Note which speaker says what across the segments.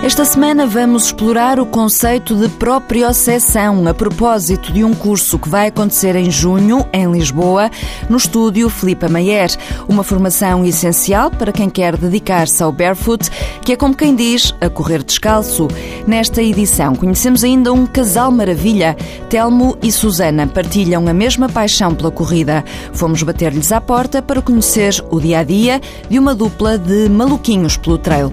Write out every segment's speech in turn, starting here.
Speaker 1: Esta semana vamos explorar o conceito de proprioceção a propósito de um curso que vai acontecer em junho, em Lisboa, no estúdio Filipa Mayer. Uma formação essencial para quem quer dedicar-se ao barefoot, que é como quem diz, a correr descalço. Nesta edição conhecemos ainda um casal maravilha. Telmo e Susana partilham a mesma paixão pela corrida. Fomos bater-lhes à porta para conhecer o dia a dia de uma dupla de maluquinhos pelo trail.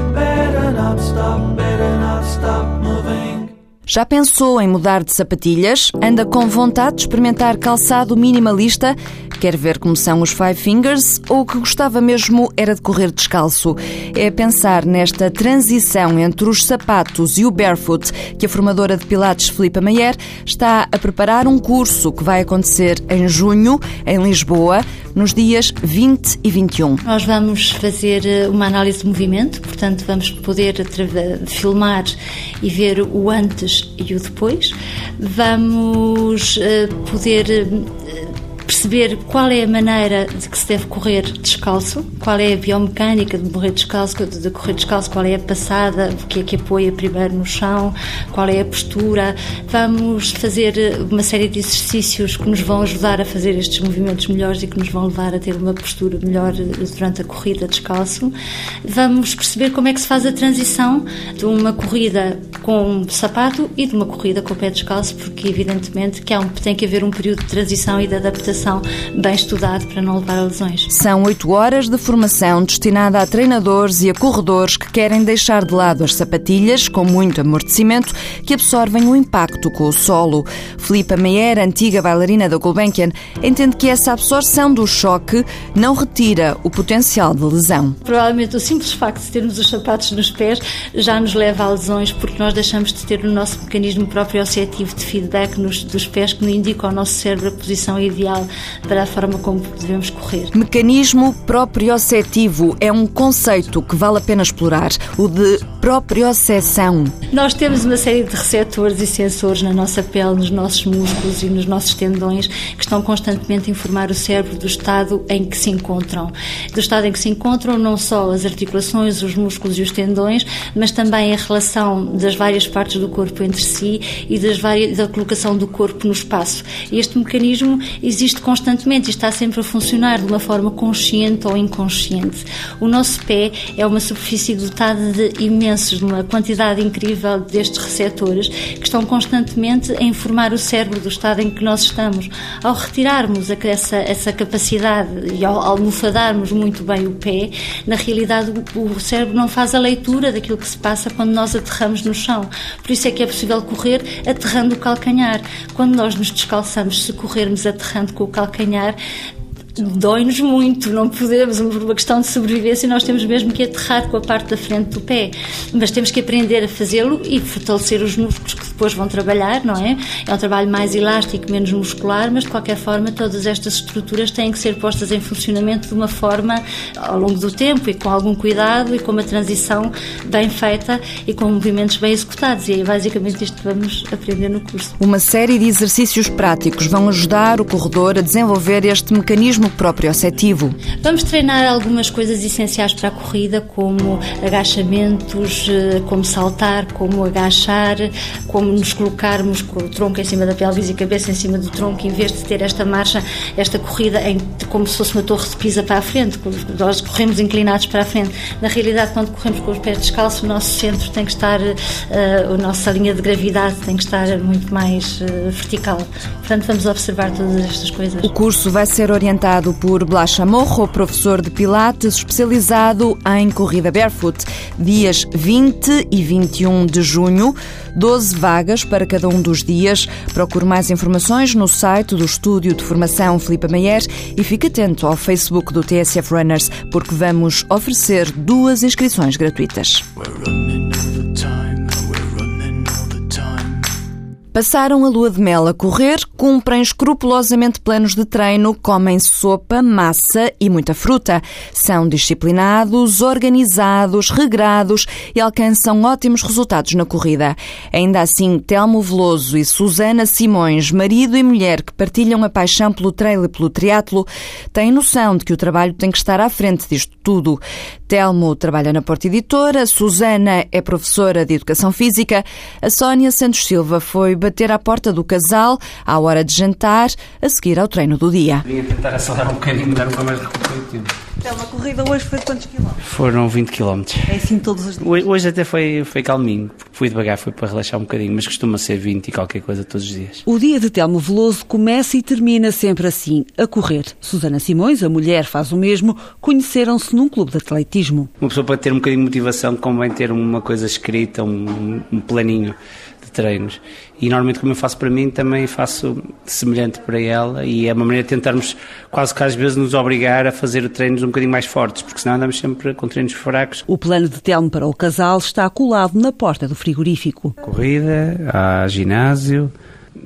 Speaker 1: Já pensou em mudar de sapatilhas? Anda com vontade de experimentar calçado minimalista? Quer ver como são os Five Fingers? Ou o que gostava mesmo era de correr descalço? É pensar nesta transição entre os sapatos e o barefoot que a formadora de Pilates Filipa Mayer está a preparar um curso que vai acontecer em junho, em Lisboa, nos dias 20 e 21.
Speaker 2: Nós vamos fazer eh, uma análise de movimento, portanto, vamos poder filmar e ver o antes e o depois. Vamos eh, poder eh, perceber qual é a maneira de que se deve correr descalço, qual é a biomecânica de correr descalço, de correr descalço, qual é a passada, o que é que apoia primeiro no chão, qual é a postura. Vamos fazer uma série de exercícios que nos vão ajudar a fazer estes movimentos melhores e que nos vão levar a ter uma postura melhor durante a corrida descalço. Vamos perceber como é que se faz a transição de uma corrida com sapato e de uma corrida com o pé descalço, porque evidentemente que há um, tem que haver um período de transição e de adaptação bem estudado para não levar a lesões.
Speaker 1: São oito horas de formação destinada a treinadores e a corredores que querem deixar de lado as sapatilhas com muito amortecimento que absorvem o impacto com o solo. Filipa Meyer, antiga bailarina da Gulbenkian, entende que essa absorção do choque não retira o potencial de lesão.
Speaker 2: Provavelmente o simples facto de termos os sapatos nos pés já nos leva a lesões porque nós nós deixamos de ter o nosso mecanismo proprioceptivo de feedback nos, dos pés que nos indica ao nosso cérebro a posição ideal para a forma como devemos correr.
Speaker 1: Mecanismo proprioceptivo é um conceito que vale a pena explorar, o de propriocepção.
Speaker 2: Nós temos uma série de receptores e sensores na nossa pele, nos nossos músculos e nos nossos tendões que estão constantemente a informar o cérebro do estado em que se encontram. Do estado em que se encontram não só as articulações, os músculos e os tendões, mas também a relação das várias partes do corpo entre si e das várias, da colocação do corpo no espaço. Este mecanismo existe constantemente e está sempre a funcionar de uma forma consciente ou inconsciente. O nosso pé é uma superfície dotada de imensos, de uma quantidade incrível destes receptores que estão constantemente a informar o cérebro do estado em que nós estamos. Ao retirarmos essa, essa capacidade e ao almofadarmos muito bem o pé, na realidade o, o cérebro não faz a leitura daquilo que se passa quando nós aterramos no chão. Por isso é que é possível correr aterrando o calcanhar. Quando nós nos descalçamos, se corrermos aterrando com o calcanhar, dói-nos muito, não podemos, por uma questão de sobrevivência, nós temos mesmo que aterrar com a parte da frente do pé. Mas temos que aprender a fazê-lo e fortalecer os músculos que depois vão trabalhar, não é? É um trabalho mais elástico, menos muscular, mas de qualquer forma todas estas estruturas têm que ser postas em funcionamento de uma forma ao longo do tempo e com algum cuidado e com uma transição bem feita e com movimentos bem executados. E é basicamente isto que vamos aprender no curso.
Speaker 1: Uma série de exercícios práticos vão ajudar o corredor a desenvolver este mecanismo mesmo proprioceptivo.
Speaker 2: Vamos treinar algumas coisas essenciais para a corrida, como agachamentos, eh, como saltar, como agachar, como nos colocarmos com o tronco em cima da pelvis e a cabeça em cima do tronco, em vez de ter esta marcha, esta corrida em, como se fosse uma torre de pisa para a frente, nós corremos inclinados para a frente. Na realidade, quando corremos com os pés descalços, o nosso centro tem que estar, uh, a nossa linha de gravidade tem que estar muito mais vertical. Portanto, vamos observar todas estas coisas.
Speaker 1: O curso vai ser orientado por Blas Chamorro, professor de Pilates especializado em corrida barefoot. Dias 20 e 21 de junho, 12 vagas para cada um dos dias. Procure mais informações no site do Estúdio de Formação Filipe Mayer e fique atento ao Facebook do TSF Runners, porque vamos oferecer duas inscrições gratuitas. Passaram a lua de mel a correr cumprem escrupulosamente planos de treino, comem sopa, massa e muita fruta. São disciplinados, organizados, regrados e alcançam ótimos resultados na corrida. Ainda assim, Telmo Veloso e Susana Simões, marido e mulher que partilham a paixão pelo trail e pelo triatlo, têm noção de que o trabalho tem que estar à frente disto tudo. Telmo trabalha na Porta Editora, Susana é professora de Educação Física, a Sónia Santos Silva foi bater à porta do casal à hora de jantar, a seguir ao treino do dia.
Speaker 3: Vim tentar acelerar um bocadinho, dar um pouco mais tempo.
Speaker 4: Então, a corrida hoje foi de quantos quilómetros?
Speaker 3: Foram 20 km.
Speaker 4: É assim todos os dias?
Speaker 3: Hoje, hoje até foi, foi calminho, fui devagar, foi para relaxar um bocadinho, mas costuma ser 20 e qualquer coisa todos os dias.
Speaker 4: O dia de Telmo Veloso começa e termina sempre assim, a correr. Susana Simões, a mulher, faz o mesmo, conheceram-se num clube de atletismo.
Speaker 3: Uma pessoa para ter um bocadinho de motivação convém ter uma coisa escrita, um, um planinho de treinos. E normalmente, como eu faço para mim, também faço semelhante para ela. E é uma maneira de tentarmos, quase que às vezes, nos obrigar a fazer treinos um bocadinho mais fortes, porque senão andamos sempre com treinos fracos.
Speaker 4: O plano de Telmo para o casal está colado na porta do frigorífico.
Speaker 3: Corrida, há ginásio,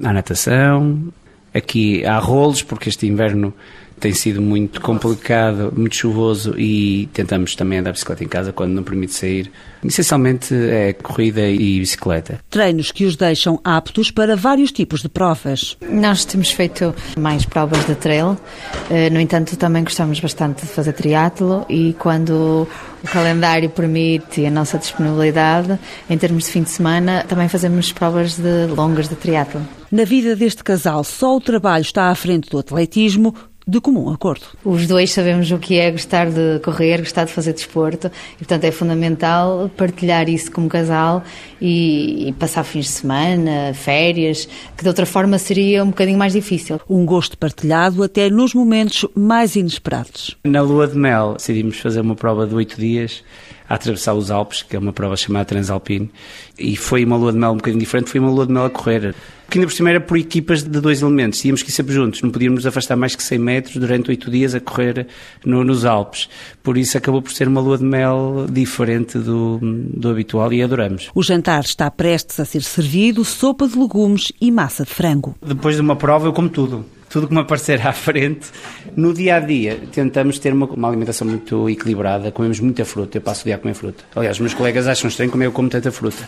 Speaker 3: há natação. Aqui há rolos, porque este inverno tem sido muito complicado, muito chuvoso e tentamos também andar bicicleta em casa quando não permite sair. Essencialmente é corrida e bicicleta.
Speaker 4: Treinos que os deixam aptos para vários tipos de provas.
Speaker 5: Nós temos feito mais provas de trail, eh, no entanto também gostamos bastante de fazer triatlo e quando o calendário permite e a nossa disponibilidade, em termos de fim de semana, também fazemos provas de longas de triatlo.
Speaker 4: Na vida deste casal, só o trabalho está à frente do atletismo, de comum acordo.
Speaker 5: Os dois sabemos o que é gostar de correr, gostar de fazer desporto e, portanto, é fundamental partilhar isso como casal e, e, passar fins de semana, férias, que de outra forma seria um bocadinho mais difícil.
Speaker 4: Um gosto partilhado até nos momentos mais inesperados.
Speaker 3: Na lua de mel decidimos fazer uma prova de oito dias a atravessar os Alpes, que é uma prova chamada Transalpine, e foi uma lua de mel um bocadinho diferente, foi uma lua de mel a correr. Que ainda por cima era por equipas de dois elementos, tínhamos que ir sempre juntos, não podíamos afastar mais que 100 metros durante oito dias a correr no, nos Alpes. Por isso acabou por ser uma lua de mel diferente do, do habitual e adoramos.
Speaker 4: O jantar está prestes a ser servido, sopa de legumes e massa de frango.
Speaker 3: Depois de uma prova eu como tudo tudo que me aparecer à frente. No dia a dia, tentamos ter uma, uma, alimentação muito equilibrada, comemos muita fruta. Eu passo o dia a comer fruta. Aliás, meus colegas acham estranho como eu como tanta fruta.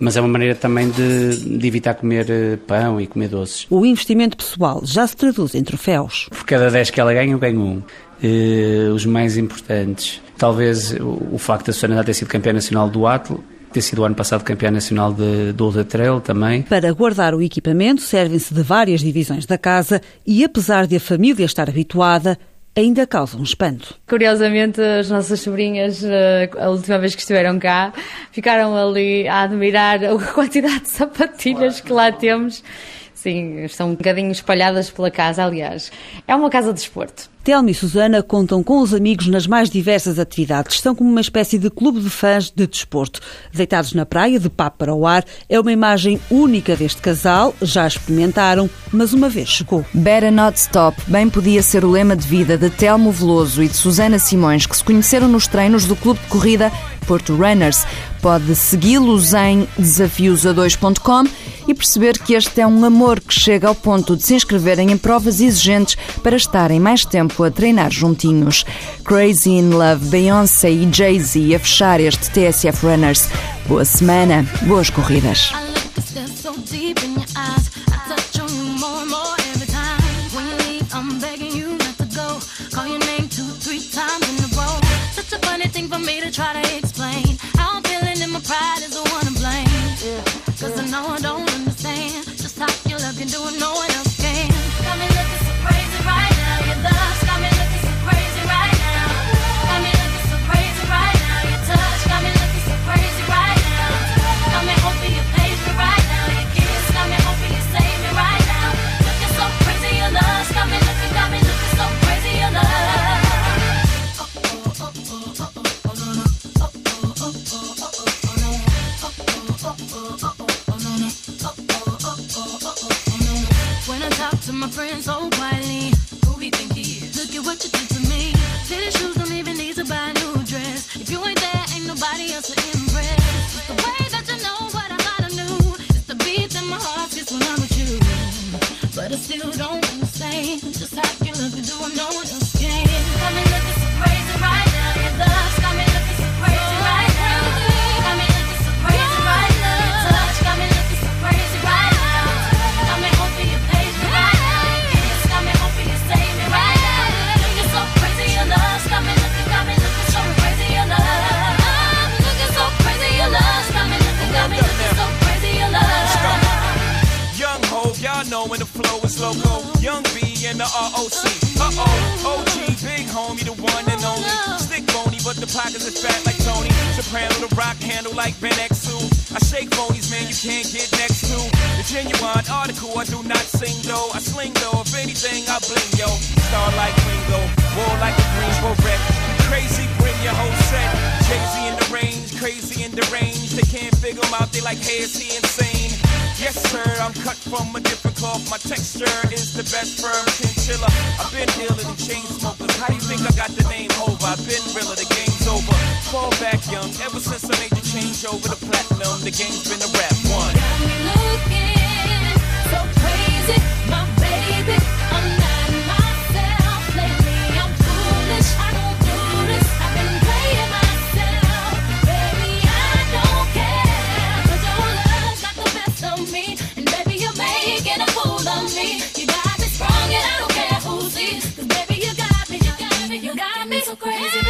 Speaker 3: Mas é uma maneira também de, de evitar comer eh, pão e comer doces.
Speaker 4: O investimento pessoal já se traduz em troféus.
Speaker 3: Por cada 10 que ela ganha, eu ganho um. Uh, os mais importantes. Talvez o, o facto da Susana ter sido campeã nacional do Atlo ter sido o ano passado campeã nacional de, de Ultra Trail também.
Speaker 4: Para guardar o equipamento, servem-se de várias divisões da casa e, apesar de a família estar habituada, ainda causa um espanto.
Speaker 5: Curiosamente, as nossas sobrinhas, eh, a última vez que estiveram cá, ficaram ali a admirar a quantidade de sapatilhas que lá temos. Sim, estão um bocadinho espalhadas pela casa, aliás. É uma casa de esporte.
Speaker 4: Telmo e Susana contam com os amigos nas mais diversas atividades. São como uma espécie de clube de fãs de desporto. Deitados na praia, de papo para o ar, é uma imagem única deste casal. Já experimentaram, mas uma vez chegou.
Speaker 1: Better Not Stop bem podia ser o lema de vida de Telmo Veloso e de Susana Simões, que se conheceram nos treinos do clube de corrida Porto Runners. Pode segui-los em desafios2.com e perceber que este é um amor que chega ao ponto de se inscreverem em provas exigentes para estarem mais tempo a treinar juntinhos. Crazy in Love, Beyoncé e Jay-Z a fechar este TSF Runners. Boa semana, boas corridas. Cause When I
Speaker 6: talk to my friends so quietly, who we think he is? Look at what you did to me. Titty shoes don't even need to buy a new dress. If you ain't there, ain't nobody else to impress. The way that you
Speaker 1: know what I
Speaker 6: gotta do. It's the beat that my heart gets when I'm with you. But I still
Speaker 1: don't understand just how you look. Do I know
Speaker 7: loco. Young B and the ROC. Uh oh, OG, big homie, the one and only. Stick bony, but the pockets are fat like Tony. Soprano, the rock handle like Ben X2. I shake phonies, man, you can't get next to. The genuine article, I do not sing though. I sling though, if anything, I bling yo. Star like Ringo, war like a green beret. Crazy, bring your whole set. Jay-Z in the range, crazy in the range. They can't figure him out, they like, hey, is he insane? Yes, sir, I'm cut from a different cloth. My texture is the best firm chinchilla. I've been dealing in chain smokers. How do you think I got the name over? I've been realer, the game's over. Fall back young, ever since I made the change over the platinum, the game's been a rap. One me so crazy.